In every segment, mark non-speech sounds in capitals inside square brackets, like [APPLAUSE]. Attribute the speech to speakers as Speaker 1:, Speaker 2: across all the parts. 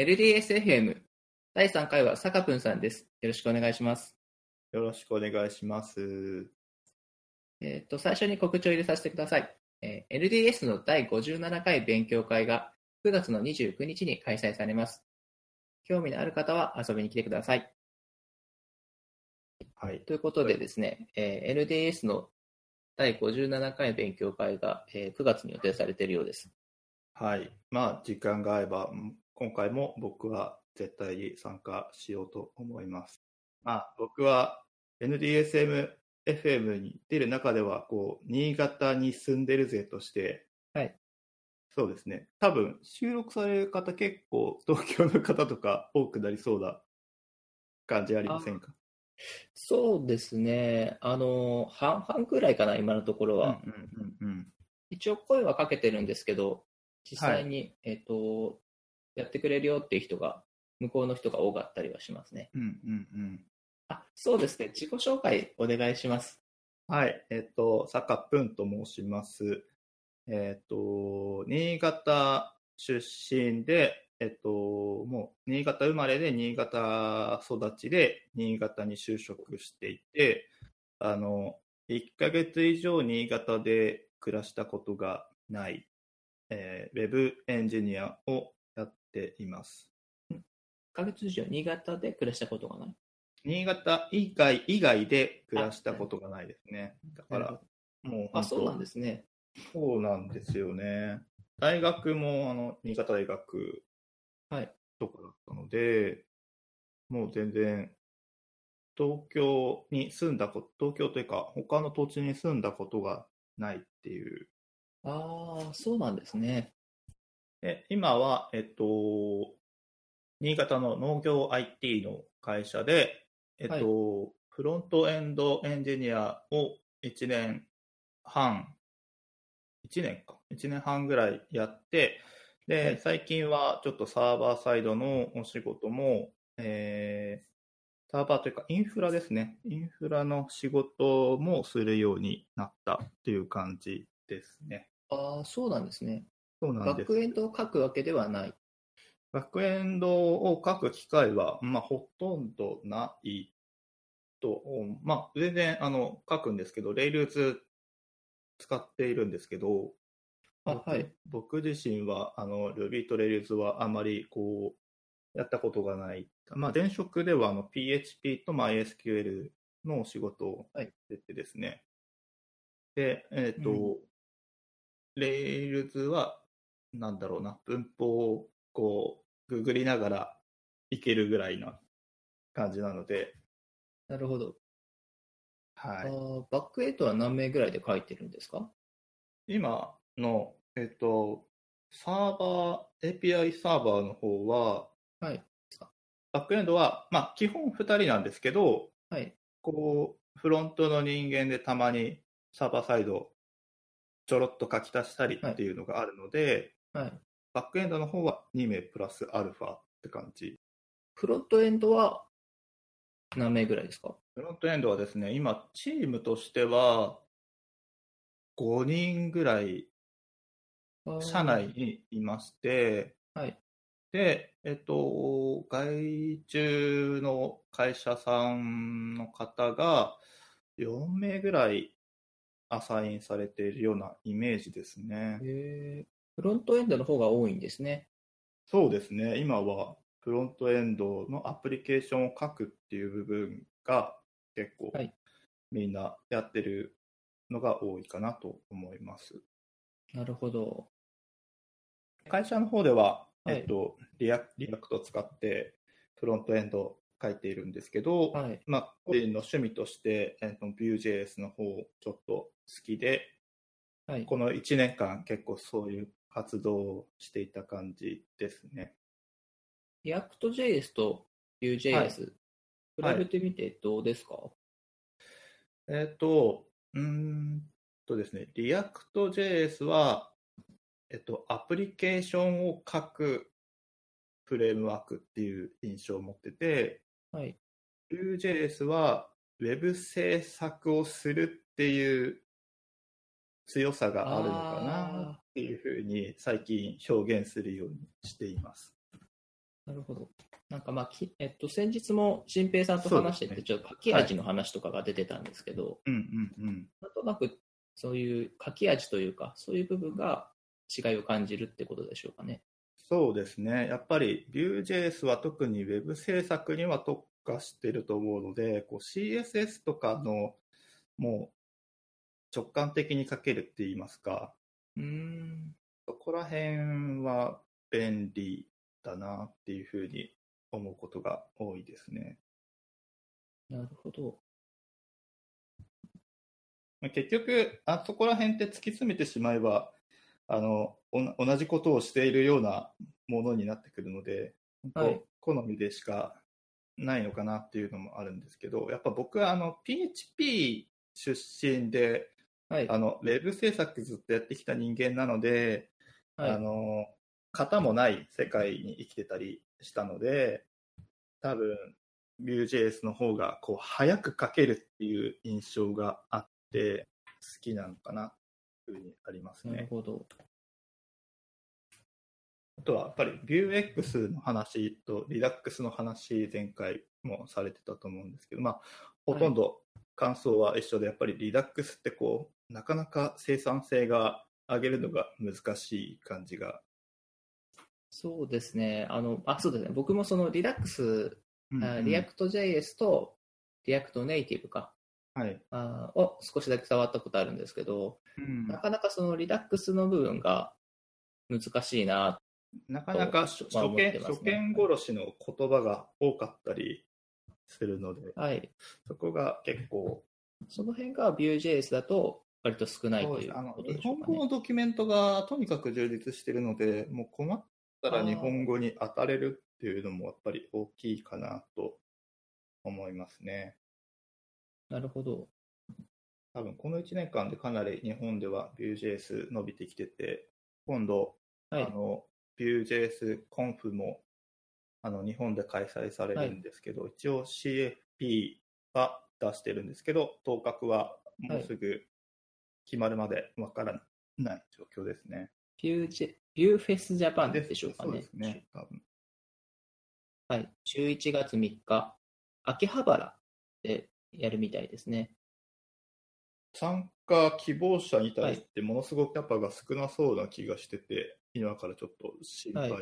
Speaker 1: LDSFM 第3回は坂くんさんです。よろしくお願いします。
Speaker 2: よろしくお願いします。
Speaker 1: えっ、と、最初に告知を入れさせてください。えー LDS の第57回勉強会が9月の29日に開催されます。興味のある方は遊びに来てください。
Speaker 2: はい。
Speaker 1: ということでですね、えー LDS の第57回勉強会が、えー9月に予定されているようです。
Speaker 2: はい。まあ、時間が合えば、ん今回も僕は絶対に参加しようと思います。まあ、僕は NDSM FM に出る中では、こう、新潟に住んでるぜとして、
Speaker 1: はい。
Speaker 2: そうですね。多分、収録される方結構、東京の方とか多くなりそうな感じありませんか？
Speaker 1: そうですね、あの、半々くらいかな、今のところは。
Speaker 2: うんうんうんうん。
Speaker 1: 一応声はかけてるんですけど、実際に、えっ、と、やってくれるよっていう人が、向こうの人が多かったりはしますね。
Speaker 2: うんうんうん。
Speaker 1: あ、そうですね。自己紹介お願いします。
Speaker 2: はい、えっと、坂ぷんと申します。えっと、新潟出身で、えっと、もう、新潟生まれで、新潟育ちで、新潟に就職していて、あの、1ヶ月以上新潟で暮らしたことがない、えーウェブエンジニアをやっています。
Speaker 1: 1ヶ月以上新潟で暮らしたことがない？
Speaker 2: 新潟以外以外で暮らしたことがないですね。だからもう
Speaker 1: どあ、そうなん
Speaker 2: す
Speaker 1: ですね。
Speaker 2: そうなんですよね。大学も、あの、新潟大学
Speaker 1: はい。
Speaker 2: とかだったので、もう全然、東京に住んだこと、東京というか、他の土地に住んだことがないっていう。
Speaker 1: ああ、そうなんですね。
Speaker 2: で、今は、えっと、新潟の農業 IT の会社で、えっと、
Speaker 1: はい
Speaker 2: フロントエンドエンジニアを1年半、1年か、1年半ぐらいやって、で、
Speaker 1: はい
Speaker 2: 最近はちょっとサーバーサイドのお仕事も、えーサーバーというかインフラですね。インフラの仕事もするようになったっていう感じですね。
Speaker 1: ああ、そうなんですね。
Speaker 2: そうなんです。
Speaker 1: バックエンドを書くわけではない。
Speaker 2: バックエンドを書く機会は、まあ、ほとんどないと、まあ、全然あの書くんですけど、Rails 使っているんですけど、
Speaker 1: あ、はい。
Speaker 2: 僕自身はあの Ruby と Rails はあまりこうやったことがない。まあ、前職ではあの PHP と MySQL のお仕事を
Speaker 1: はい
Speaker 2: しててですね。で、えっ、と、
Speaker 1: うん
Speaker 2: Rails は、なんだろうな、文法をこう、ググりながらいけるぐらいな感じなので、
Speaker 1: なるほど。あ
Speaker 2: はい。
Speaker 1: ーバックエンドは何名ぐらいで書いてるんですか？
Speaker 2: 今の、えっ、と、サーバー、API サーバーの方は、
Speaker 1: はい。
Speaker 2: バックエンドは、まあ、基本2人なんですけど、
Speaker 1: はい。
Speaker 2: こう、フロントの人間でたまにサーバーサイド、ちょろっと書き足したりっていうのがあるので、
Speaker 1: はい。
Speaker 2: バックエンドの方は2名プラスアルファって感じ。
Speaker 1: フロントエンドは何名ぐらいですか？
Speaker 2: フロントエンドはですね、今、チームとしては、5人ぐらい、社内にいまして、
Speaker 1: はい。
Speaker 2: で、えっと、外注の会社さんの方が4名ぐらいアサインされているようなイメージですね。
Speaker 1: フロントエンドの方が多いんですね。
Speaker 2: そうですね。今はフロントエンドのアプリケーションを書くっていう部分が結構
Speaker 1: はい
Speaker 2: みんなやってるのが多いかなと思います。
Speaker 1: なるほど。
Speaker 2: 会社の方では、
Speaker 1: はい
Speaker 2: えっと、リア React を使ってフロントエンドを書いているんですけど、
Speaker 1: はい。
Speaker 2: まあ、個人の趣味として、えっと、Vue.js の方ちょっと好きで、
Speaker 1: はい。
Speaker 2: この1年間結構そういう活動をしていた感じですね。
Speaker 1: React.js と Vue.js、
Speaker 2: はい
Speaker 1: 比べてみてどうですか、
Speaker 2: えっ、と、うーんとですね、React.js は、えっと、アプリケーションを書くフレームワークっていう印象を持ってて、
Speaker 1: はい。
Speaker 2: Vue.js は Web 制作をするっていう強さがあるのかなっていうふうに最近表現するようにしています。
Speaker 1: なるほど。なんかまあ、きえっと、先日も新平さんと話してて、
Speaker 2: ね
Speaker 1: ちょっと書き味の話とかが出てたんですけど、
Speaker 2: うんうんうん。
Speaker 1: なんとなくそういう書き味というか、そういう部分が違いを感じるってことでしょうかね。
Speaker 2: そうですね。やっぱり Vue.js は特に Web 制作には特化してると思うので、こう CSS とかのもう直感的に書けるって言いますか、
Speaker 1: うーん。
Speaker 2: そこら辺は便利だなっていうふうに思うことが多いですね。
Speaker 1: なるほど。
Speaker 2: まあ結局、あそこら辺って突き詰めてしまえば、あの、同じことをしているようなものになってくるので、
Speaker 1: はい
Speaker 2: 好みでしかないのかなっていうのもあるんですけど、やっぱ僕はあの PHP 出身で、
Speaker 1: はい。
Speaker 2: あの、ウェブ制作ずっとやってきた人間なので、
Speaker 1: はい
Speaker 2: あの、型もない世界に生きてたりしたので、多分、Vue.js の方が、こう、早く書けるっていう印象があって、好きなのかな、というふうにあります
Speaker 1: なる
Speaker 2: ね。
Speaker 1: ほど。
Speaker 2: あとは、やっぱり Vuex の話と Redux の話、前回もされてたと思うんですけど、まあ、ほとんど感想は一緒で、やっぱり Redux ってこう、なかなか生産性が上げるのが難しい感じが。
Speaker 1: そうですね。あの、あ、そうですね。僕もそのリラックス、あリア
Speaker 2: ク
Speaker 1: クト JS とReact Native か、
Speaker 2: はい。
Speaker 1: あを少しだけ触ったことあるんですけど、
Speaker 2: うん
Speaker 1: なかなかその Redux の部分が難しいな。
Speaker 2: なかなか初見、
Speaker 1: ね
Speaker 2: 初見殺しの言葉が多かったりするので、
Speaker 1: はい。
Speaker 2: そこが結構、
Speaker 1: その辺が Vue.js だと割と少ないということでしょうかね。
Speaker 2: です、あの日本語のドキュメントがとにかく充実しているので、もう困ったら日本語に当たれるっていうのもやっぱり大きいかなと思いますね。
Speaker 1: なるほど。
Speaker 2: 多分この1年間でかなり日本では Vue.js 伸びてきてて、今度、
Speaker 1: はい
Speaker 2: あ。の Vue.js コンフもあの日本で開催されるんですけど、一応 CFP は出してるんですけど、当確はもうすぐ決まるまでわからない状況ですね。
Speaker 1: Vue ビューフェスジャパンでしょうかね
Speaker 2: そうです。ね。多分
Speaker 1: はい。11月3日、秋葉原でやるみたいですね。
Speaker 2: 参加希望者に対してものすごくキャパが少なそうな気がしてて、今からちょっと心配。
Speaker 1: は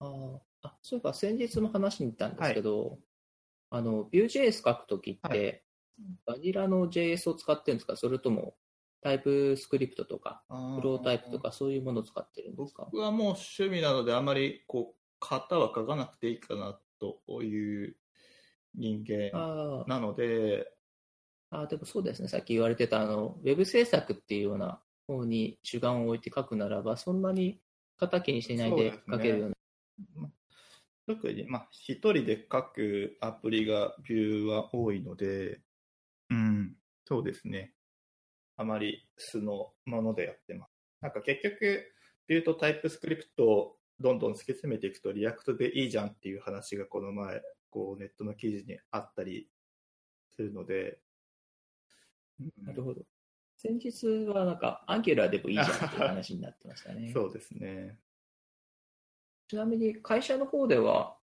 Speaker 1: あーあ、そういえば先日も話に行ったんですけど、あの、Vue.js 書くときって、
Speaker 2: は
Speaker 1: バニラの JS を使ってるんですか？それともタイプスクリプトとか、フロータイプとかそういうものを使ってるんですか？
Speaker 2: 僕はもう趣味なので、あまりこう型は書かなくていいかなという人間なので、
Speaker 1: あー、でもそうですね。さっき言われてた、あの、ウェブ制作っていうような方に主眼を置いて書くならば、そんなに型気にしないで書けるような。
Speaker 2: 特にまあ一人で書くアプリが Vue は多いので、うん、そうですね。あまり素のものでやってます。なんか結局、 Vue と TypeScript をどんどん突き詰めていくと、 React でいいじゃんっていう話がこの前、こうネットの記事にあったりするので、うん
Speaker 1: なるほど。先日はなんか、アンギュラーでもいいじゃんっていう話になってましたね。[LAUGHS]
Speaker 2: そうですね。
Speaker 1: ちなみに会社の方では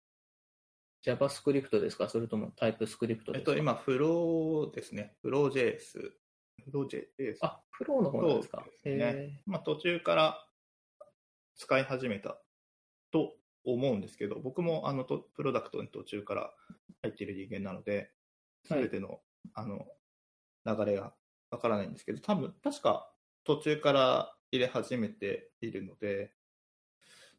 Speaker 1: JavaScript ですか？それともタイプスクリプトですか？
Speaker 2: えっと、今、フローですね。フロー JS。フロー JS。
Speaker 1: あ、プロの方なんですか？
Speaker 2: すね。
Speaker 1: へ
Speaker 2: まあ、途中から使い始めたと思うんですけど、僕もあのとプロダクトに途中から入っている人間なので、す
Speaker 1: はい。
Speaker 2: べての,、あの流れがわからないんですけど、多分確か途中から入れ始めているので、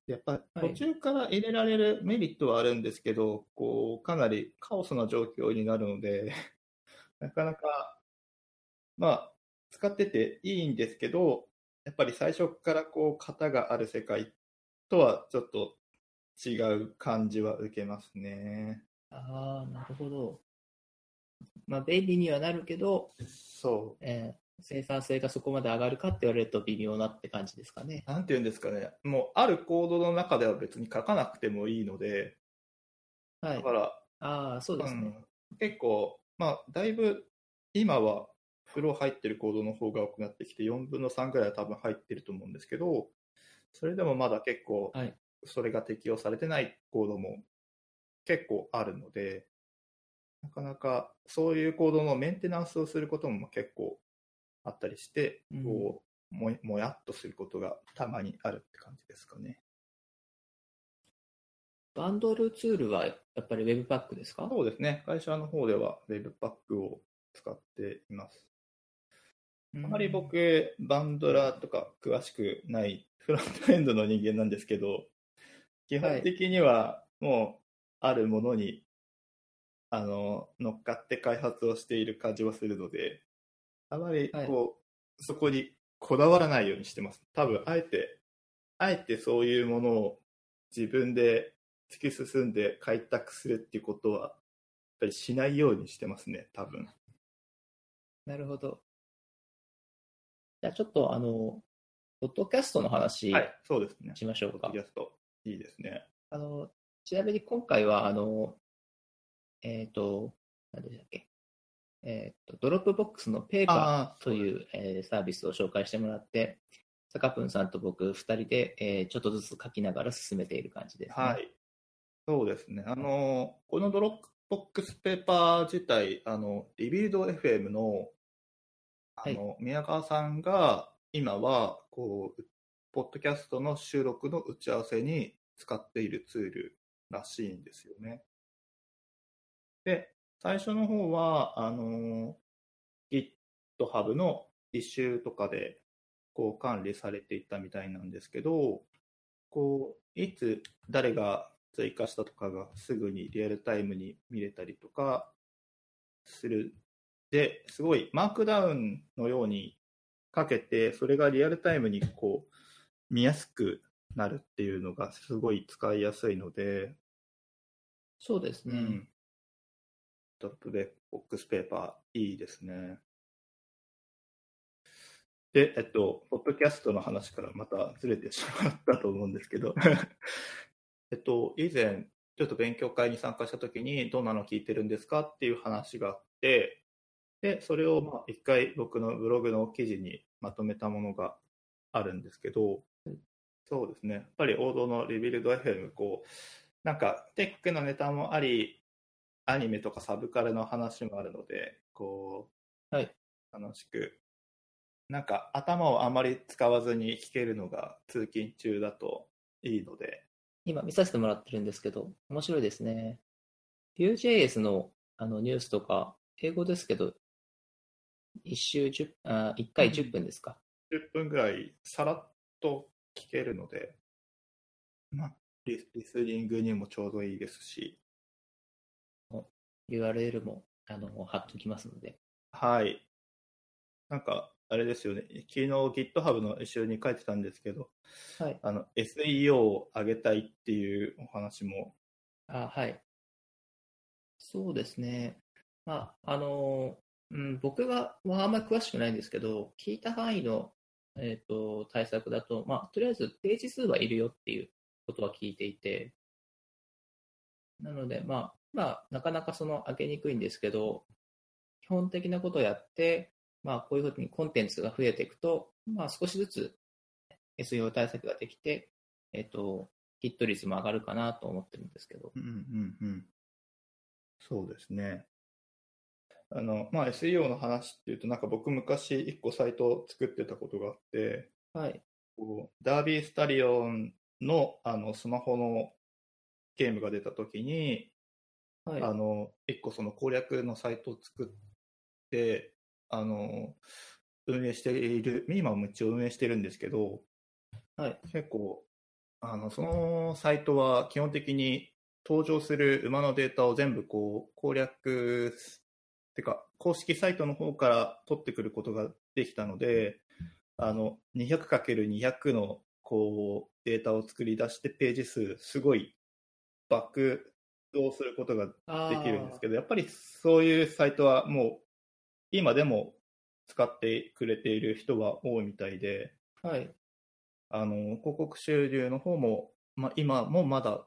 Speaker 2: やっぱ
Speaker 1: はい。
Speaker 2: 途中から入れられるメリットはあるんですけど、こうかなりカオスな状況になるので、[LAUGHS] なかなか、まあ、使ってていいんですけど、やっぱり最初からこう型がある世界とはちょっと違う感じは受けますね。
Speaker 1: ああ、なるほど。まあ、便利にはなるけど、
Speaker 2: そ
Speaker 1: えー生産性がそこまで上がるかって言われると微妙なって感じですかね。
Speaker 2: う。なんて言うんですかね。もうあるコードの中では別に書かなくてもいいので、
Speaker 1: はい
Speaker 2: だ。から、
Speaker 1: ああ、そうですね。
Speaker 2: うん、結構、まあ、だいぶ今はフロー入ってるコードの方が多くなってきて、4分の3ぐらいは多分入ってると思うんですけど、それでもまだ結構
Speaker 1: はい
Speaker 2: それが適用されてないコードも結構あるので、なかなかそういうコードのメンテナンスをすることも結構あったりして、
Speaker 1: うん
Speaker 2: こうももやっとすることがたまにあるって感じですかね。
Speaker 1: バンドルツールはやっぱり Webpack ですか？
Speaker 2: そうですね。会社の方では Webpack を使っています。あまり僕、バンドラーとか詳しくないフロントエンドの人間なんですけど、基本的にはもうあるものに、あの乗っかって開発をしている感じはするので、あまりこう、そこにこだわらないようにしてます。多分、あえて、あえてそういうものを自分で突き進んで開拓するっていうことは、やっぱりしないようにしてますね、多分。
Speaker 1: なるほど。じゃあちょっとあの、ポッドキャストの話
Speaker 2: はい、そうですね。
Speaker 1: しましょうか
Speaker 2: ポッド。キャスト、いいですね。
Speaker 1: あの、ちなみに今回は、あの、えっ、と、何でしたっけ？えっ、と、 Dropbox の Paper
Speaker 2: あ
Speaker 1: ーという、えーサービスを紹介してもらって、さかぷんさんと僕二人で、えーちょっとずつ書きながら進めている感じです、ね。
Speaker 2: はい。そうですね。あの、この Dropbox Paper 自体、あの、 Rebuild FM の、あの、宮川さんが、今は、こう、ポッドキャストの収録の打ち合わせに使っているツールらしいんですよね。で、最初の方は、あの、GitHub のイシューとかで、こう、管理されていたみたいなんですけど、こう、いつ誰が追加したとかがすぐにリアルタイムに見れたりとかする。で、すごいマークダウンのようにかけて、それがリアルタイムにこう見やすくなるっていうのがすごい使いやすいので、
Speaker 1: そうですね。
Speaker 2: うん。トップベボックスペーパーいいですね。で、えっと、ポッドキャストの話からまたずれてしまったと思うんですけど、[LAUGHS] えっと、以前、ちょっと勉強会に参加したときに、どんなの聞いてるんですかっていう話があって、で、それをまあ一回僕のブログの記事にまとめたものがあるんですけど、そうですね。やっぱり王道のリビルド FM、こう、なんかテックのネタもあり、アニメとかサブカルの話もあるので、こう、
Speaker 1: はい
Speaker 2: 楽しく、なんか頭をあまり使わずに聞けるのが通勤中だといいので、
Speaker 1: 今見させてもらってるんですけど、面白いですね。Vue.js のあのニュースとか、英語ですけど、一週10あ1回10分ですか
Speaker 2: ？10分ぐらいさらっと聞けるので、まあ、リリスニングにもちょうどいいですし、
Speaker 1: URL もあの貼っときますので。
Speaker 2: はい。なんか、あれですよね、昨日 GitHub の一緒に書いてたんですけど、
Speaker 1: はい。
Speaker 2: あの SEO を上げたいっていうお話も、
Speaker 1: あはい。そうですね。まあ、あの、うん、僕が、まあ、あんまり詳しくないんですけど、聞いた範囲の、えっと対策だと、まあ、とりあえずページ数はいるよっていうことは聞いていて、なので、まあ、まあ、なかなかその上げにくいんですけど、基本的なことをやって、まあ、こういうふうにコンテンツが増えていくと、まあ、少しずつ SEO 対策ができて、えっと、ヒット率も上がるかなと思ってるんですけど。
Speaker 2: うんうんうん。そうですね。あの、まあ、SEO の話っていうと、なんか僕昔一個サイトを作ってたことがあって、
Speaker 1: はい。
Speaker 2: こうダービースタリオンのあのスマホのゲームが出た時に、
Speaker 1: はい。
Speaker 2: あの、一個その攻略のサイトを作って、あの、運営している、今も一応運営してるんですけど、
Speaker 1: はい。
Speaker 2: 結構、あの、そのサイトは基本的に登場する馬のデータを全部こう攻略、てか、公式サイトの方から取ってくることができたので、あの、200×200 のこうデータを作り出してページ数、すごい爆動することができるんですけど、やっぱりそういうサイトはもう今でも使ってくれている人は多いみたいで、
Speaker 1: ど。はい。
Speaker 2: あの広告収入の方も、まあ、今もまだ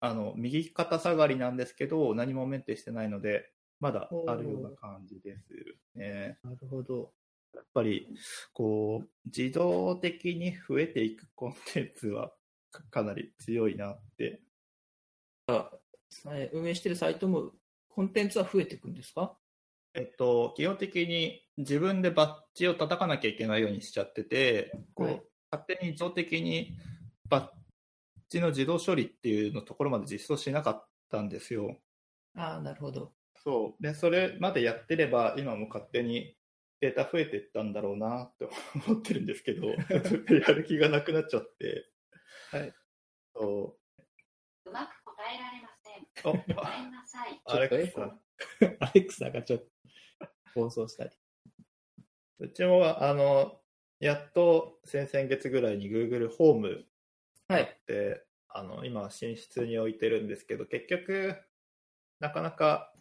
Speaker 2: あの右肩下がりなんですけど、何もメンテしてないので、まだあるような感じですね。
Speaker 1: なるほど。
Speaker 2: やっぱりこう自動的に増えていくコンテンツはかかなり強いなって。
Speaker 1: え運営してるサイトもコンテンツは増えていくんですか？
Speaker 2: えっと、基本的に自分でバッジを叩かなきゃいけないようにしちゃってて、こう
Speaker 1: はい
Speaker 2: 勝手に自動的にバッジの自動処理っていうのところまで実装しなかったんですよ。
Speaker 1: ああ、なるほど。
Speaker 2: そう。で、それまでやってれば、今も勝手にデータ増えていったんだろうなって思ってるんですけど、[LAUGHS] やる気がなくなっちゃって。
Speaker 1: はい。
Speaker 2: そう
Speaker 3: まく答えられません。ごめんなさい。
Speaker 2: アレクサ
Speaker 1: と。アレクサがちょっと放送したり。
Speaker 2: うちも、あの、やっと先々月ぐらいに Google ホーム
Speaker 1: はい。
Speaker 2: で、あの、今、寝室に置いてるんですけど、結局、なかなか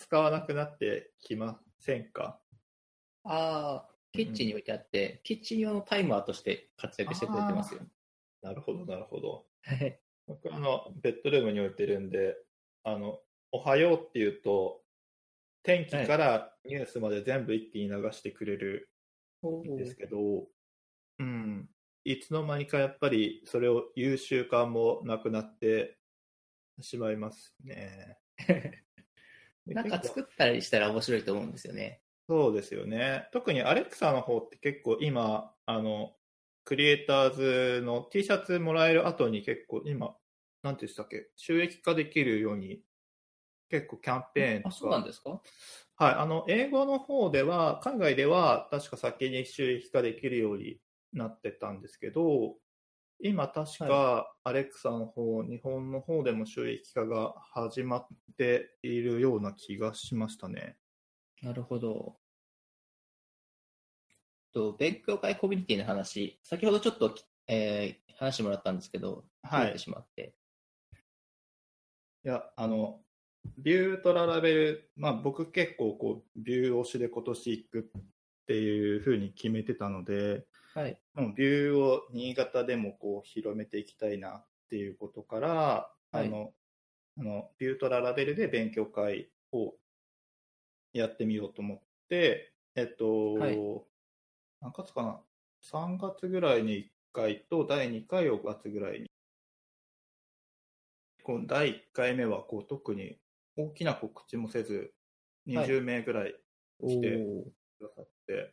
Speaker 2: 使わなくなってきませんか？
Speaker 1: ああ、キッチンに置いてあって、キッチン用のタイマーとして活躍してくれてますよ。
Speaker 2: なるほど、なるほど。
Speaker 1: はい。
Speaker 2: 僕、あの、ベッドルームに置いてるんで、あの、おはようっていうと、天気からニュースまで全部一気に流してくれる
Speaker 1: お
Speaker 2: んですけど、うん、いつの間にかやっぱりそれを言う習慣もなくなってしまいますね。[LAUGHS] で
Speaker 1: なんか作ったりしたら面白いと思うんですよね。
Speaker 2: そうですよね。特にアレクサの方って結構今、あの、クリエイターズの T シャツもらえる後に結構今、なんて言ってたっけ、収益化できるように結構キャンペーンとか。
Speaker 1: あ、そうなんですか？
Speaker 2: はい、あの、英語の方では、海外では確か先に収益化できるようになってたんですけど、今確かアレクサの方、日本の方でも収益化が始まっているような気がしましたね。
Speaker 1: なるほど。と勉強会コミュニティの話、先ほどちょっと、えー話してもらったんですけど、
Speaker 2: はい
Speaker 1: てしまって。
Speaker 2: いや、あの、ビューとララベル、まあ僕結構こう、ビュー推しで今年行くっていうふうに決めてたので、
Speaker 1: はい。
Speaker 2: もうビューを新潟でもこう広めていきたいなっていうことから、
Speaker 1: はい
Speaker 2: あの、あの、ビューとララベルで勉強会をやってみようと思って、えっと、
Speaker 1: はい
Speaker 2: 何月かな ?3 月ぐらいに1回と第2回を5月ぐらいに。こう第1回目はこう特に大きな告知もせず、
Speaker 1: はい
Speaker 2: 20名ぐらい来てくださって、やっ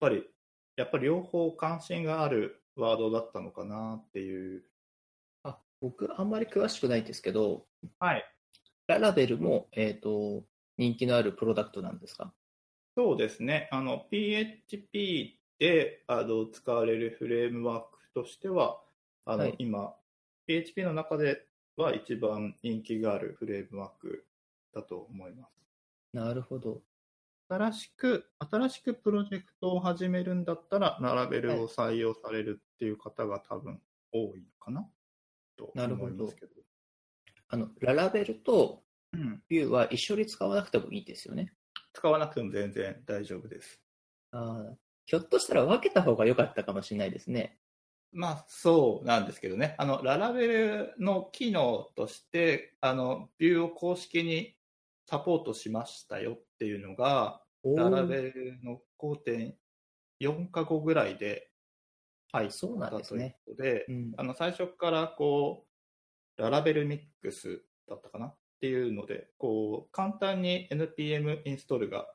Speaker 2: ぱり、やっぱり両方関心があるワードだったのかなっていう。
Speaker 1: あ僕、あんまり詳しくないですけど、
Speaker 2: はい。
Speaker 1: ララベルも、えっ、と、人気のあるプロダクトなんですか？
Speaker 2: そうですね。あの、PHP であの使われるフレームワークとしては、あの、
Speaker 1: はい
Speaker 2: 今、PHP の中では一番人気があるフレームワークだと思います。
Speaker 1: なるほど。
Speaker 2: 新しく、新しくプロジェクトを始めるんだったら、ララベルを採用されるっていう方が多分多いのかな？と
Speaker 1: なるほど
Speaker 2: 思いますけど。
Speaker 1: あの、ララベルと
Speaker 2: うん。
Speaker 1: ビューは一緒に使わなくてもいいですよね。
Speaker 2: 使わなくても全然大丈夫です。
Speaker 1: あーひょっとしたら分けた方が良かったかもしれないですね。
Speaker 2: まあ、そうなんですけどね。あの、ララベルの機能として、あの、ビューを公式にサポートしましたよっていうのが、ララベルの5.4か5ぐらいで入った
Speaker 1: そうなんです
Speaker 2: という
Speaker 1: ね。
Speaker 2: ことで、
Speaker 1: うん。
Speaker 2: あの、最初からこう、ララベルミックスだったかなっていうので、こう、簡単に NPM インストールが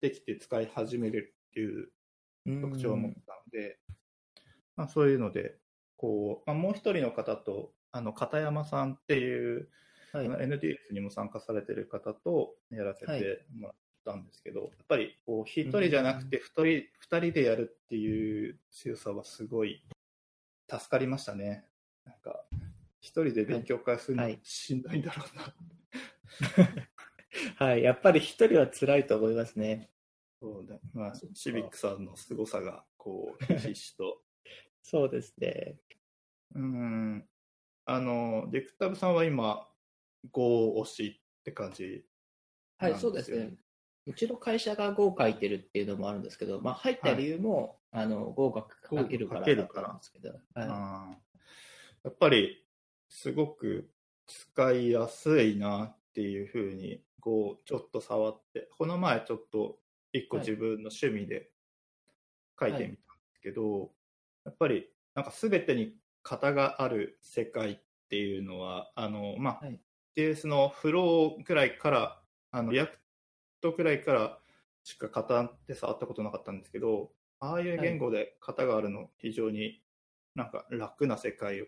Speaker 2: できて使い始めれるっていう特徴を持ったので、まあ、そういうので、こう、まあ、もう一人の方と、あの、片山さんっていう、
Speaker 1: はい。
Speaker 2: NDS にも参加されてる方とやらせ
Speaker 1: はい。
Speaker 2: てもらったんですけど、やっぱり、こう、一人じゃなくて、二人、二人でやるっていう強さはすごい助かりましたね。なんか、一人で勉強会するの
Speaker 1: はい
Speaker 2: しんどいんだろうな。[LAUGHS]
Speaker 1: はい、やっぱり一人は辛いと思いますね。
Speaker 2: そうだまあ、シビックさんの凄さが、こう、ひしひしと [LAUGHS]
Speaker 1: そうですね。
Speaker 2: うん。あの、ディクタブさんは今、Go 推しって感じ。
Speaker 1: はい、そうですすね。うちの会社が Go を書いてるっていうのもあるんですけど、まあ、入った理由も、あの Go が書けるからだったんですけど、
Speaker 2: やっぱり、すごく使いやすいなっていうふうに、Go ちょっと触って、この前ちょっと一個
Speaker 1: はい。
Speaker 2: 自分の趣味で書いてみたんですけど、やっぱり、なんか全てに型がある世界っていうのは、あの、まあ、
Speaker 1: はい。
Speaker 2: JS のフローくらいから、あの、 React くらいからしか型って触ったことなかったんですけど、ああいう言語で型があるの、非常になんか楽な世界を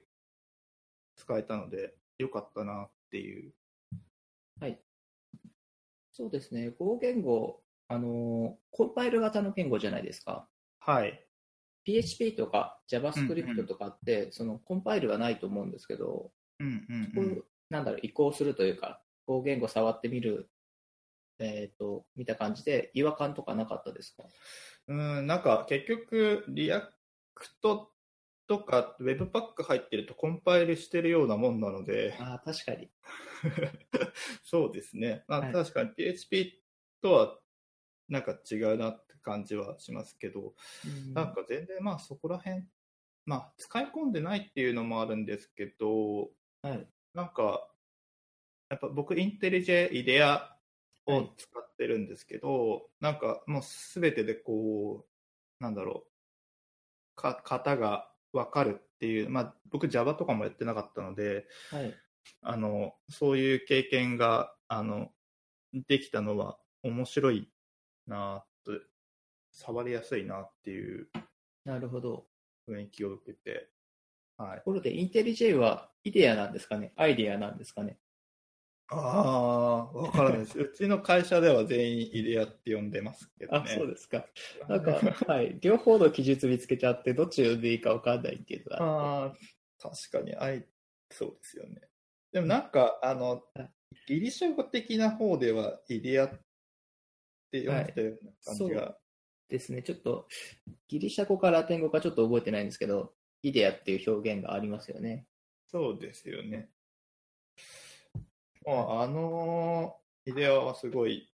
Speaker 2: 使えたので、よかったなっていう。
Speaker 1: はい。そうですね。Go 言語、あの、コンパイル型の言語じゃないですか。
Speaker 2: はい。
Speaker 1: PHP とか JavaScript とかって、そのコンパイルはないと思うんですけど、
Speaker 2: うんうん
Speaker 1: こうなんだろう、移行するというか、Go 言語触ってみる、えっ、と、見た感じで、違和感とかなかったですか？
Speaker 2: うん、なんか結局、 React とか Webpack 入ってるとコンパイルしてるようなもんなので、
Speaker 1: ああ、確かに。[LAUGHS]
Speaker 2: そうですね。まあ、
Speaker 1: はい
Speaker 2: 確かに PHP とはなんか違うなって感じはしますけど、
Speaker 1: うん
Speaker 2: なんか全然まあそこら辺、まあ使い込んでないっていうのもあるんですけど、
Speaker 1: はい。
Speaker 2: なんか、やっぱ僕インテリジェイデアを
Speaker 1: はい
Speaker 2: 使ってるんですけど、なんかもうすべてでこう、なんだろう、か型がわかるっていう、まあ僕 Java とかもやってなかったので、
Speaker 1: はい。
Speaker 2: あの、そういう経験が、あの、できたのは面白いなと、触りやすいなっていう
Speaker 1: なるほど。
Speaker 2: 雰囲気を受けて、はい
Speaker 1: と。ころで、インテリジェイはイデアなんですかね？アイデアなんですかね？
Speaker 2: ああ、わからないです。[LAUGHS] うちの会社では全員イデアって呼んでますけど
Speaker 1: あ、
Speaker 2: ね。
Speaker 1: そうですか。なんか、はい。両方の記述見つけちゃって、どっちを呼んでいいかわかんないっていうのがあ
Speaker 2: ああ、確かに、あい、そうですよね。でもなんか、あの
Speaker 1: はい、
Speaker 2: ギリシャ語的な方ではイデアって呼んでたような感じが、
Speaker 1: ですね。ちょっと、ギリシャ語かラテン語かちょっと覚えてないんですけど、イデアっていう表現がありますよね。
Speaker 2: そうですよね。まあ、あのイデアはすごい、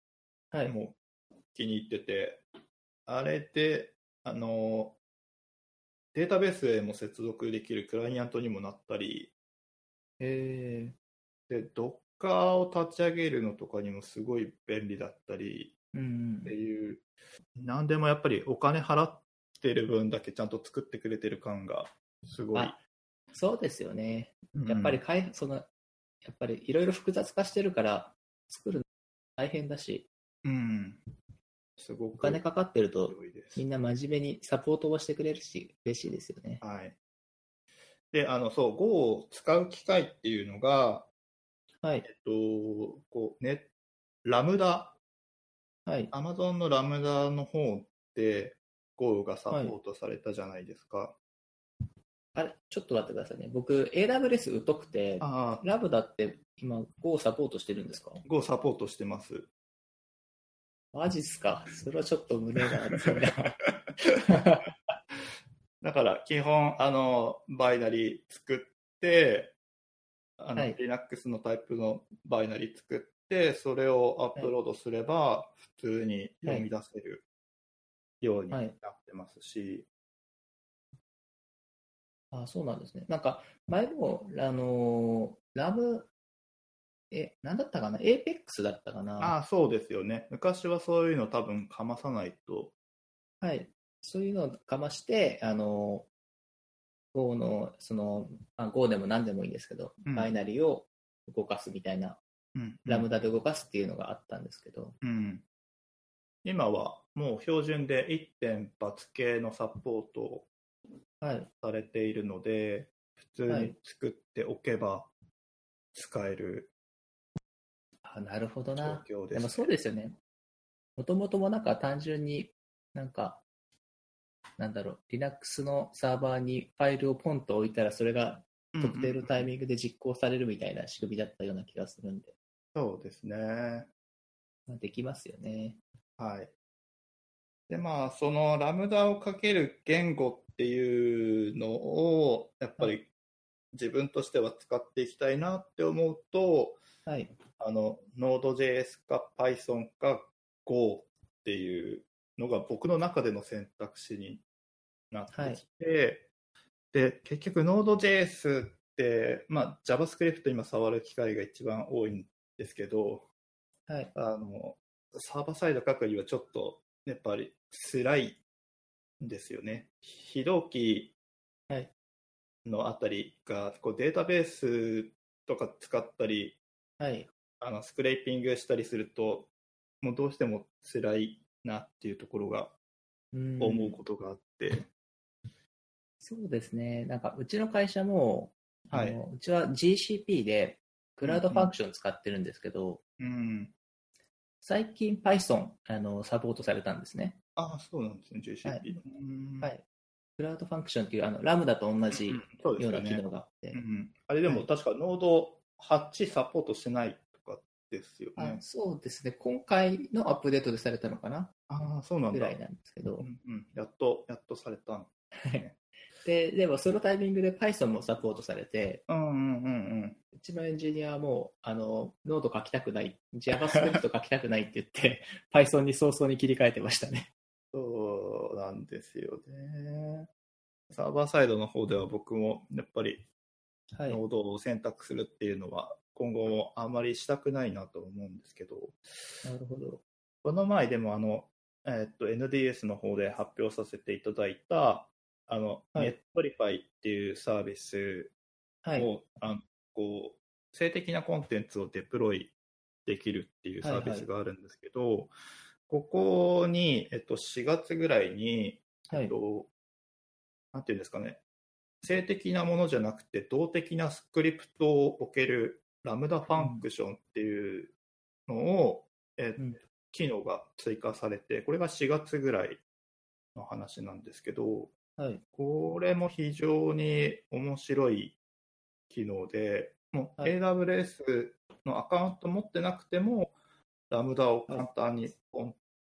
Speaker 1: はい。
Speaker 2: もう気に入ってて、あれで、あのデータベースへも接続できるクライアントにもなったり、
Speaker 1: へ
Speaker 2: で、Docker を立ち上げるのとかにもすごい便利だったり
Speaker 1: え。うん
Speaker 2: って。いう、何でもやっぱりお金払ってる分だけちゃんと作ってくれてる感がすごい。
Speaker 1: あそうですよね。
Speaker 2: うん
Speaker 1: やっぱり開、その、やっぱりいろいろ複雑化してるから、作るの大変だし、
Speaker 2: うん。すごく
Speaker 1: お金かかってると、みんな真面目にサポートをしてくれるし、嬉しいですよね。
Speaker 2: はい。で、あの、そう、Go を使う機会っていうのが、
Speaker 1: はい。
Speaker 2: えっと、こう、ね、ラムダ、
Speaker 1: はい。
Speaker 2: Amazon のラムダの方で Go がサポートされたじゃないですか。
Speaker 1: あれ、ちょっと待ってくださいね。僕、AWS 疎くて、ラブダって今、Go サポートしてるんですか
Speaker 2: ？Go サポートしてます。
Speaker 1: マジっすか？それはちょっと胸が熱いな。[LAUGHS]
Speaker 2: だから、基本、あの、バイナリー作って、あの、
Speaker 1: はい
Speaker 2: Linux のタイプのバイナリー作って、それをアップロードすれば、普通に読み出せるようにな
Speaker 1: はい
Speaker 2: ってますし、
Speaker 1: あ、そうなんですね。なんか、前も、あのーラム、え、なんだったかな ?APEX だったかな？
Speaker 2: ああ、そうですよね。昔はそういうの多分かまさないと。
Speaker 1: はい。そういうのをかまして、あの、Go の、その、まあ、Go でも何でもいいんですけど、
Speaker 2: うん
Speaker 1: バイナリを動かすみたいな、
Speaker 2: うん
Speaker 1: ラムダで動かすっていうのがあったんですけど、
Speaker 2: うん。今はもう標準で1点抜系のサポート。されているので、普通に作っておけば使える
Speaker 1: あ、なるほど
Speaker 2: 状
Speaker 1: な。
Speaker 2: 況で。
Speaker 1: ですもそうですよね。もともともなんか単純になんか、なんだろう、Linux のサーバーにファイルをポンと置いたら、それが特定のタイミングで実行されるみたいな仕組みだったような気がするんで、
Speaker 2: そうですね。
Speaker 1: まあできますよね。
Speaker 2: はい。で、まあ、そのラムダをかける言語っていうのを、やっぱり自分としては使っていきたいなって思うと、
Speaker 1: はい。
Speaker 2: あの、Node.js か Python か Go っていうのが僕の中での選択肢になってきて、で、結局 Node.js って、まあ JavaScript 今触る機会が一番多いんですけど、
Speaker 1: はい。
Speaker 2: あの、サーバーサイド書くにはちょっと、やっぱり辛いんですよね。非同期
Speaker 1: はい
Speaker 2: のあたりがこうデータベースとか使ったり
Speaker 1: はい。
Speaker 2: あのスクレーピングしたりするともうどうしても辛いなっていうところが
Speaker 1: うん
Speaker 2: 思うことがあって、
Speaker 1: そうですね。なんか、うちの会社も、
Speaker 2: はい
Speaker 1: うちは GCP で、クラウドファンクション使ってるんですけど、
Speaker 2: うん、
Speaker 1: 最近 Python、あの、サポートされたんですね。
Speaker 2: ああそうなんですね GCP、
Speaker 1: はい
Speaker 2: うん
Speaker 1: はい。クラウドファンクションっていう、あの、ラムダと同じ
Speaker 2: よ
Speaker 1: うな機能があって、
Speaker 2: うんあれでも
Speaker 1: はい
Speaker 2: 確かノード8サポートしてないとかですよ
Speaker 1: あ
Speaker 2: ね。
Speaker 1: そうですね。今回のアップデートでされたのかな
Speaker 2: ああ、そうなんだ。
Speaker 1: ぐらいなんですけど、
Speaker 2: うんうん、やっと、やっとされたん
Speaker 1: で、でもそのタイミングで Python もサポートされて、
Speaker 2: うんうんうんうん。
Speaker 1: うちのエンジニアはもう、あの、ノード書きたくない、JavaScript 書きたくないって言って、[LAUGHS] Python に早々に切り替えてましたね。
Speaker 2: そうなんですよね。サーバーサイドの方では僕もやっぱり
Speaker 1: はい。
Speaker 2: ノードを選択するっていうのは今後もあまりしたくないなと思うんですけど、
Speaker 1: なるほど。
Speaker 2: この前でもあの、えっと NDS の方で発表させていただいた、あの、
Speaker 1: はい
Speaker 2: Netlify っていうサービス
Speaker 1: はい。
Speaker 2: を、あのこう静的なコンテンツをデプロイできるっていうサービスがあるんですけど、ここに、えっと、4月ぐらいに、
Speaker 1: はい。
Speaker 2: えっと、なんていうんですかね、静的なものじゃなくて、動的なスクリプトを置ける Lambda ファンクションっていうのを、え
Speaker 1: うん
Speaker 2: 機能が追加されて、これが4月ぐらいの話なんですけど、
Speaker 1: はい。
Speaker 2: これも非常に面白い機能で、もう
Speaker 1: はい
Speaker 2: AWS のアカウント持ってなくても、ラムダを簡単にポンっ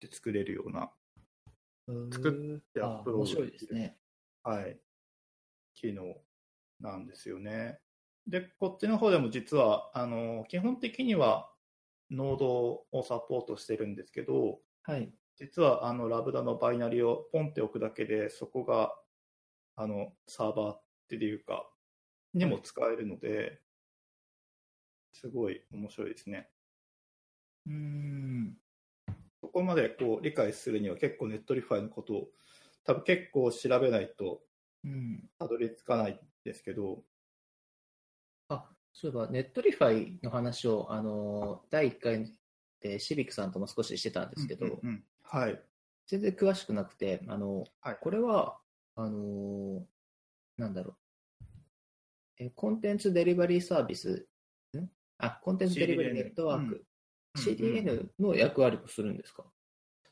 Speaker 2: て作れるような、作ってアップロード
Speaker 1: ですね。
Speaker 2: はい、機能なんですよね。で、こっちの方でも実は、あの基本的にはノードをサポートしてるんですけど、
Speaker 1: はい。
Speaker 2: 実はあのラブダのバイナリをポンって置くだけで、そこがあのサーバーっていうか、にも使えるので、すごい面白いですね。
Speaker 1: うーん。
Speaker 2: そこまでこう理解するには結構 Netlify のことを多分結構調べないと
Speaker 1: うん。
Speaker 2: たどり着かないんですけど、
Speaker 1: あ、そういえば、 Netlify の話を、あの、第1回でシビックさんとも少ししてたんですけど、
Speaker 2: うんうんうん。はい。
Speaker 1: 全然詳しくなくて、あの、
Speaker 2: はい。
Speaker 1: これは、あの、なんだろう。え、コンテンツデリバリーサービス、ん？あ、コンテンツデリバリーネットワーク、
Speaker 2: うんうん
Speaker 1: CDN の役割をするんですか、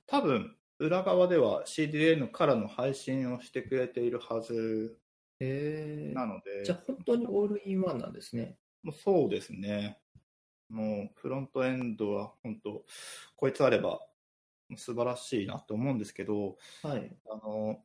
Speaker 2: 多分裏側では CDN からの配信をしてくれているはずなので、
Speaker 1: じゃあ本当にオールインワンなんですね。
Speaker 2: もうそうですね。もうフロントエンドは本当、こいつあれば素晴らしいなと思うんですけど、
Speaker 1: はい。
Speaker 2: あの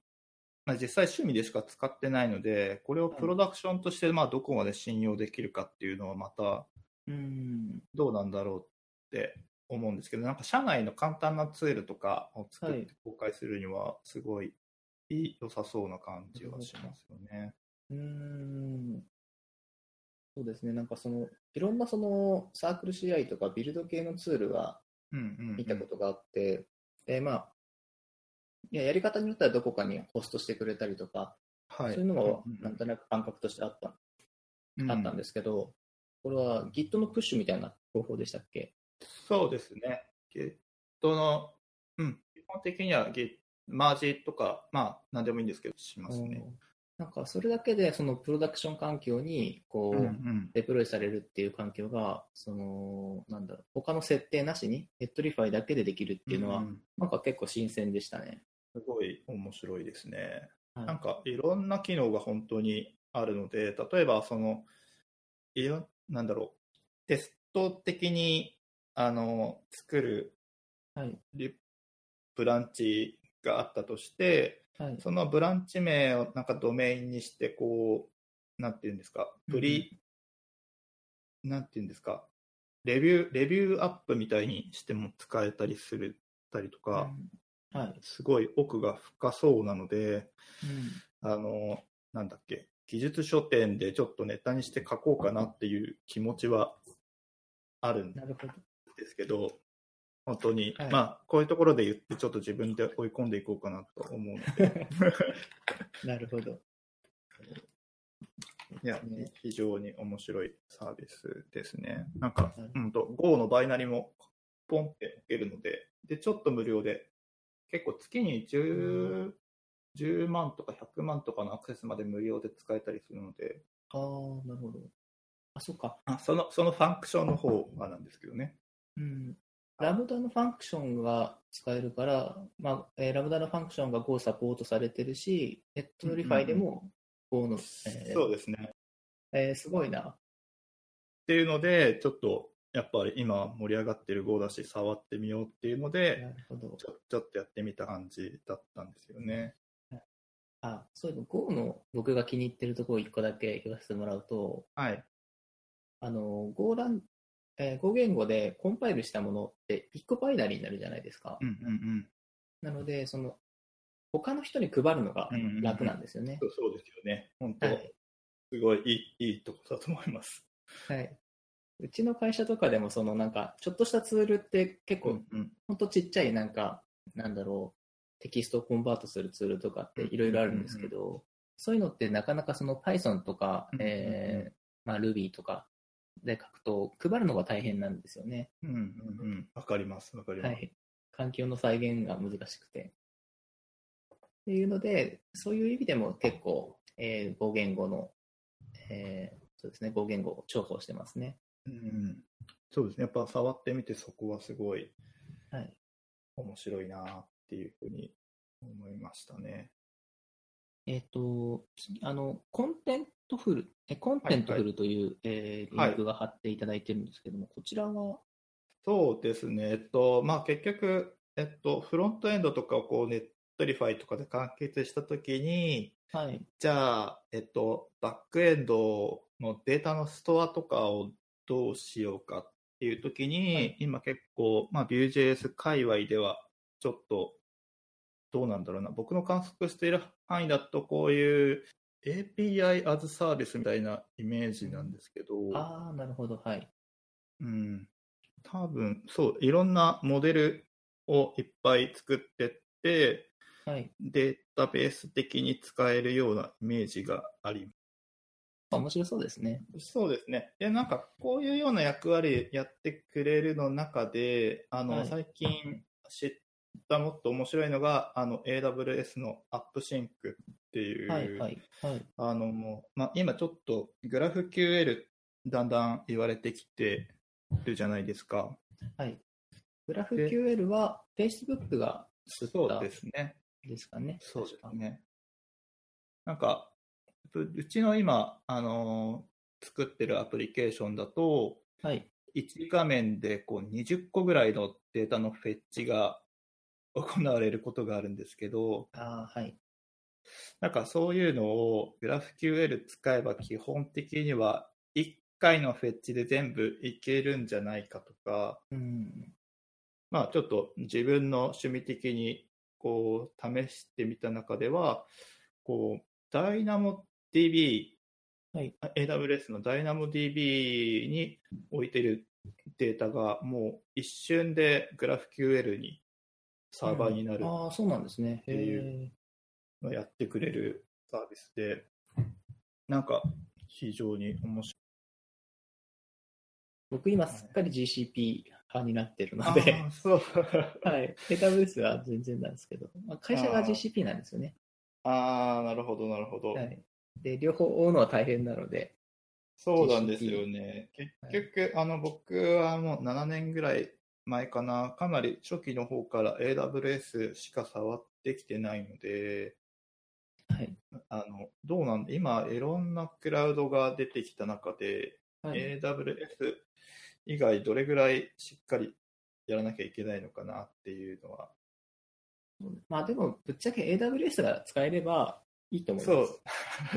Speaker 2: まあ実際趣味でしか使ってないので、これをプロダクションとしてまあどこまで信用できるかっていうのはまた
Speaker 1: うん。
Speaker 2: どうなんだろうって思うんですけど、なんか社内の簡単なツールとかを作っ
Speaker 1: はい
Speaker 2: て公開するにはすごいいい良さそうな感じはしますよね。
Speaker 1: うーん。そうですね。なんかその、いろんなそのサークル CI とかビルド系のツールは
Speaker 2: うんうんうん
Speaker 1: 見たことがあって、で、まあ、いや、やり方によってはどこかにホストしてくれたりとか、
Speaker 2: はい、
Speaker 1: そういうのが
Speaker 2: うんうん
Speaker 1: なんとなく感覚としてあった、
Speaker 2: うん
Speaker 1: あったんですけど、これは Git のプッシュみたいな方法でしたっけ？
Speaker 2: そうですね。Git の、うん、基本的には Git、マージとか、まあ、なんでもいいんですけど、しますね。
Speaker 1: うんなんかそれだけでそのプロダクション環境にこう、
Speaker 2: うんうん
Speaker 1: デプロイされるっていう環境が、その、なんだろう、他の設定なしに、 Netlify だけでできるっていうのは、
Speaker 2: ん
Speaker 1: なんか結構新鮮でしたね。
Speaker 2: すごい面白いですね。
Speaker 1: はい
Speaker 2: なんかいろんな機能が本当にあるので、例えばその、いろなんだろう、テスト的にあの作る
Speaker 1: は
Speaker 2: ブランチがあったとして、
Speaker 1: はい。
Speaker 2: そのブランチ名をなんかドメインにして、こう、なんていうんですか、プリ、なんていうんですか、レビュー、レビューアップみたいにしても使えたりするたりとか、
Speaker 1: うん。はい。
Speaker 2: すごい奥が深そうなので、
Speaker 1: うん。
Speaker 2: あの、なんだっけ、技術書店でちょっとネタにして書こうかなっていう気持ちはあるん
Speaker 1: なるほど。
Speaker 2: ですけど、本当に、
Speaker 1: はい
Speaker 2: まあ、こういうところで言って、ちょっと自分で追い込んでいこうかなと思うので、[LAUGHS]
Speaker 1: なるほど。
Speaker 2: いや
Speaker 1: ね、
Speaker 2: 非常に面白いサービスですね。なんか
Speaker 1: はい、
Speaker 2: うんと、Go のバイナリもポンって置けるので、で、ちょっと無料で、結構月に10、10万とか100万とかのアクセスまで無料で使えたりするので、
Speaker 1: ああ、なるほど。あ、そっか。
Speaker 2: あその、そのファンクションの方がなんですけどね。
Speaker 1: うん。 Lambda のファンクションが使えるから、まあえーラムダのファンクションが Go サポートされてるし、 Netlify でも Go の、えー
Speaker 2: そうですね。
Speaker 1: えーすごいな。
Speaker 2: っていうので、ちょっと、やっぱり今盛り上がってる Go だし、触ってみようっていうの
Speaker 1: な
Speaker 2: で、
Speaker 1: るほど。
Speaker 2: ちょちょっとやってみた感じだったんですよね。
Speaker 1: あ、そういうの Go の僕が気に入ってるところ1個だけ言わせてもらうと、
Speaker 2: はい。
Speaker 1: あの、Go ラン、えー Go 言語でコンパイルしたものって1個バイナリーになるじゃないですか。
Speaker 2: うんうん
Speaker 1: なので、その、他の人に配るのが
Speaker 2: うんうんうん
Speaker 1: 楽なんですよね
Speaker 2: そ。うそうですよね。本当、
Speaker 1: はい。
Speaker 2: すごいいいいいとこだと思います。
Speaker 1: はい。うちの会社とかでも、そのなんか、ちょっとしたツールって結構、
Speaker 2: うん
Speaker 1: ほんとちっちゃいなんか、なんだろう、テキストをコンバートするツールとかっていろいろあるんですけど、そういうのってなかなかその Python とか、
Speaker 2: うんうんうん
Speaker 1: えーまあ、Ruby とかで書くと配るのが大変なんですよね。
Speaker 2: うんうんうん。わかります、わかります。
Speaker 1: はい。環境の再現が難しくて。っていうので、そういう意味でも結構、えー、語言語の、えーそうですね、語言語を重宝してますね。
Speaker 2: うん、そうですね。やっぱ触ってみてそこはすごい
Speaker 1: はい。
Speaker 2: 面白いなっていうふうに思いましたね。
Speaker 1: えっ、と、次あの、コンテントフル、え Contentful という、えー
Speaker 2: はい
Speaker 1: リンクが貼っていただいてるんですけども、こちらは、
Speaker 2: そうですね。えっと、まあ結局、えっと、フロントエンドとかをこう Netlify とかで完結したときに、
Speaker 1: はい。
Speaker 2: じゃあ、えっと、バックエンドのデータのストアとかをどうしようかっていうときに、
Speaker 1: はい
Speaker 2: 今結構、まあ Vue.js 界隈ではちょっと、どうなんだろうな。僕の観測している範囲だとこういう API as Service みたいなイメージなんですけど、
Speaker 1: ああ、なるほど、はい。
Speaker 2: うん、多分、そう、いろんなモデルをいっぱい作ってって、
Speaker 1: はい。
Speaker 2: データベース的に使えるようなイメージがあり
Speaker 1: あ面白そうですね。
Speaker 2: そうですね。で、なんか、こういうような役割やってくれるの中で、あの、
Speaker 1: はい
Speaker 2: 最近知ったもっと面白いのが、あの、AWS の AppSync っていう、
Speaker 1: はい、はい、はい。
Speaker 2: あの、もう、まあ、今ちょっと GraphQL だんだん言われてきてるじゃないですか。
Speaker 1: はい。GraphQL は Facebook が作った
Speaker 2: そうですね。
Speaker 1: ですかね。
Speaker 2: そうですね。なんか、ううちの今、あのー作ってるアプリケーションだと、
Speaker 1: はい。
Speaker 2: 1画面でこう20個ぐらいのデータのフェッチが行われることがあるんですけど、
Speaker 1: ああ、はい。
Speaker 2: なんかそういうのを GraphQL 使えば基本的には1回のフェッチで全部いけるんじゃないかとか、
Speaker 1: うん。
Speaker 2: まあちょっと自分の趣味的にこう試してみた中では、こう DynamoDB、
Speaker 1: はい。
Speaker 2: AWS の DynamoDB に置いてるデータがもう一瞬で GraphQL にサーバーになる
Speaker 1: そうなんですね。へ
Speaker 2: っていう
Speaker 1: え。
Speaker 2: のをやってくれるサービスで、なんか非常に面白い。
Speaker 1: 僕今すっかり GCP 派になってるの
Speaker 2: あ
Speaker 1: で、
Speaker 2: ーそう。[LAUGHS]
Speaker 1: はい。AWS は全然なんですけど、まあ、会社が GCP なんですよね。
Speaker 2: ああ、なるほど、なるほど。
Speaker 1: はい。で、両方追うのは大変なので、
Speaker 2: そうなんですよね。結局、あの、僕はもう7年ぐらい前かな、かなり初期の方から AWS しか触ってきてないので、
Speaker 1: はい。
Speaker 2: あの、どうなん？今、いろんなクラウドが出てきた中で、
Speaker 1: はい、
Speaker 2: AWS 以外どれぐらいしっかりやらなきゃいけないのかなっていうのは、
Speaker 1: まあでも、ぶっちゃけ AWS が使えればいいと思いま
Speaker 2: そう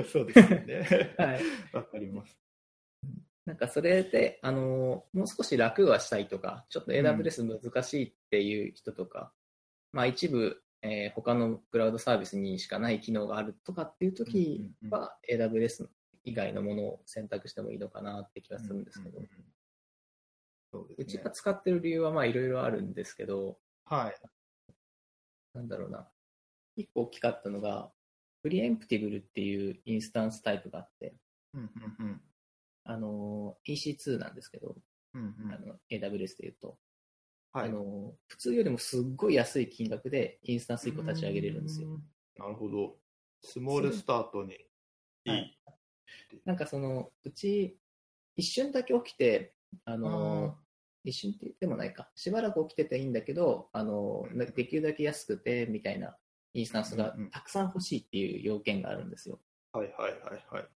Speaker 1: す。[LAUGHS]
Speaker 2: そうですよね。[LAUGHS]
Speaker 1: はい。[LAUGHS]
Speaker 2: わかります。
Speaker 1: なんかそれで、あのもう少し楽はしたいとか、ちょっと AWS 難しいっていう人とか、まあ一部、えー他のクラウドサービスにしかない機能があるとかっていう時は、AWS 以外のものを選択してもいいのかなって気がするんですけど、
Speaker 2: う
Speaker 1: う
Speaker 2: う
Speaker 1: ちが使ってる理由はまあいろいろあるんですけど、
Speaker 2: はい。
Speaker 1: なんだろうな。一個大きかったのが、プリエンプティブルっていうインスタンスタイプがあって、EC2 なんですけど、
Speaker 2: うんうん。
Speaker 1: あの AWS で言うと、
Speaker 2: はい。
Speaker 1: あの、普通よりもすっごい安い金額でインスタンス1個立ち上げれるんですよ。
Speaker 2: なるほど。スモールスタートに。いい。
Speaker 1: はい。なんかその、うち、一瞬だけ起きて、あの、一瞬って言ってもないか、しばらく起きてていいんだけど、あの、
Speaker 2: うん
Speaker 1: できるだけ安くて、みたいなインスタンスがたくさん欲しいっていう要件があるんですよ。
Speaker 2: はいはいはいはい。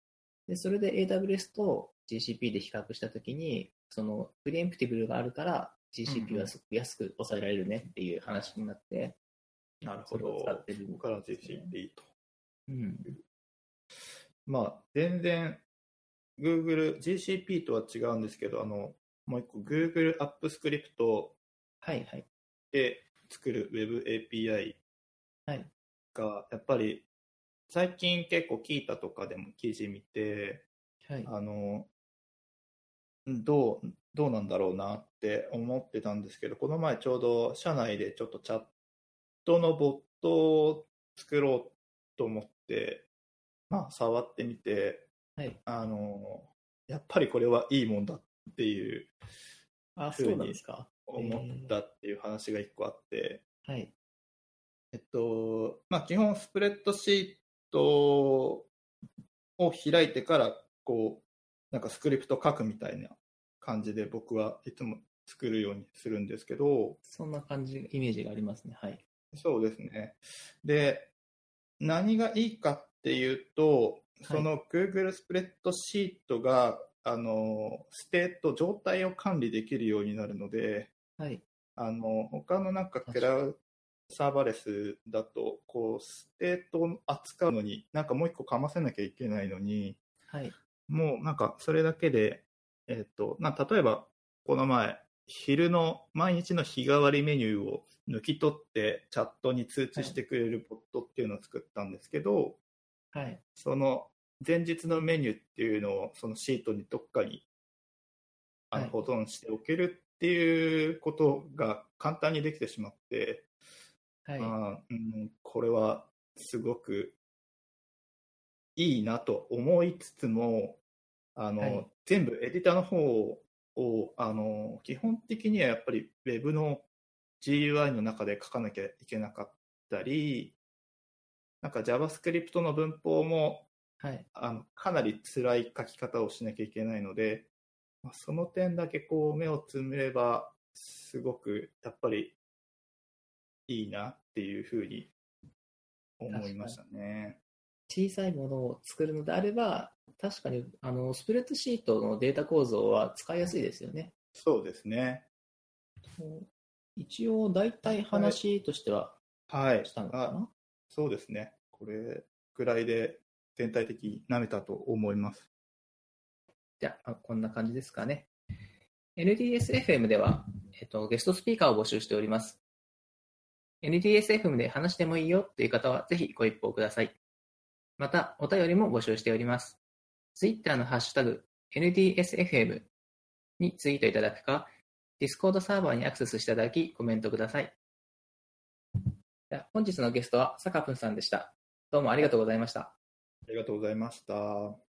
Speaker 1: で、それで AWS と GCP で比較したときに、そのプリエンプティブルがあるから、GCP はすごく安く抑えられるねっていう話になって、
Speaker 2: なるほど。
Speaker 1: 使ってる
Speaker 2: ここから GCP と。
Speaker 1: うん。
Speaker 2: まあ、全然、Google、GCP とは違うんですけど、あの、もう一個、Google アップスクリプト
Speaker 1: はいはい。
Speaker 2: で作る Web API
Speaker 1: はい。
Speaker 2: が、やっぱり、最近結構聞いたとかでも記事見て、
Speaker 1: はい。
Speaker 2: あの、どう、どうなんだろうなって思ってたんですけど、この前ちょうど社内でちょっとチャットのボットを作ろうと思って、まあ、触ってみて、
Speaker 1: はい。
Speaker 2: あの、やっぱりこれはいいもんだっていう、
Speaker 1: あ、
Speaker 2: ふうに
Speaker 1: そうなんですか？
Speaker 2: 思ったっていう話が一個あって、
Speaker 1: はい。
Speaker 2: えっと、まあ、基本スプレッドシートを開いてから、こう、なんかスクリプト書くみたいな感じで僕はいつも作るようにするんですけど、
Speaker 1: そんな感じ、イメージがありますね。はい。
Speaker 2: そうですね。で、何がいいかっていうと、
Speaker 1: はい
Speaker 2: その Google スプレッドシートが、あの、ステート、状態を管理できるようになるので、
Speaker 1: はい。
Speaker 2: あの、他のなんかクラウドサーバレスだと、こう、ステートを扱うのに、なんかもう一個かませなきゃいけないのに、
Speaker 1: はい。
Speaker 2: もうなんかそれだけで、えっと、な例えば、この前、昼の毎日の日替わりメニューを抜き取ってチャットに通知してくれるボットっていうのを作ったんですけど、
Speaker 1: はい。
Speaker 2: その前日のメニューっていうのをそのシートにどっかにあの
Speaker 1: はい
Speaker 2: 保存しておけるっていうことが簡単にできてしまって、
Speaker 1: はい。
Speaker 2: あーうん、これはすごくいいなと思いつつも、あの、
Speaker 1: はい
Speaker 2: 全部エディターの方を、あの、基本的にはやっぱり Web の GUI の中で書かなきゃいけなかったり、なんか JavaScript の文法も
Speaker 1: はい。
Speaker 2: あのかなり辛い書き方をしなきゃいけないので、まあ、その点だけこう目をつむれば、すごくやっぱりいいなっていうふうに思いましたね。
Speaker 1: 小さいものを作るのであれば、確かに、あの、スプレッドシートのデータ構造は使いやすいですよね。
Speaker 2: そうですね。
Speaker 1: 一応、大体話としては
Speaker 2: はい
Speaker 1: したのか
Speaker 2: あ
Speaker 1: な。
Speaker 2: そうですね。これぐらいで全体的に舐めたと思います。
Speaker 1: じゃあ、こんな感じですかね。NDSFM では、えっと、ゲストスピーカーを募集しております。NDSFM で話してもいいよという方は、ぜひご一報ください。また、お便りも募集しております。ツイッターのハッシュタグ、NDSFM にツイートいただくか、Discord サーバーにアクセスしていただき、コメントください。本日のゲストは、さかぷんさんでした。どうもありがとうございました。
Speaker 2: ありがとうございました。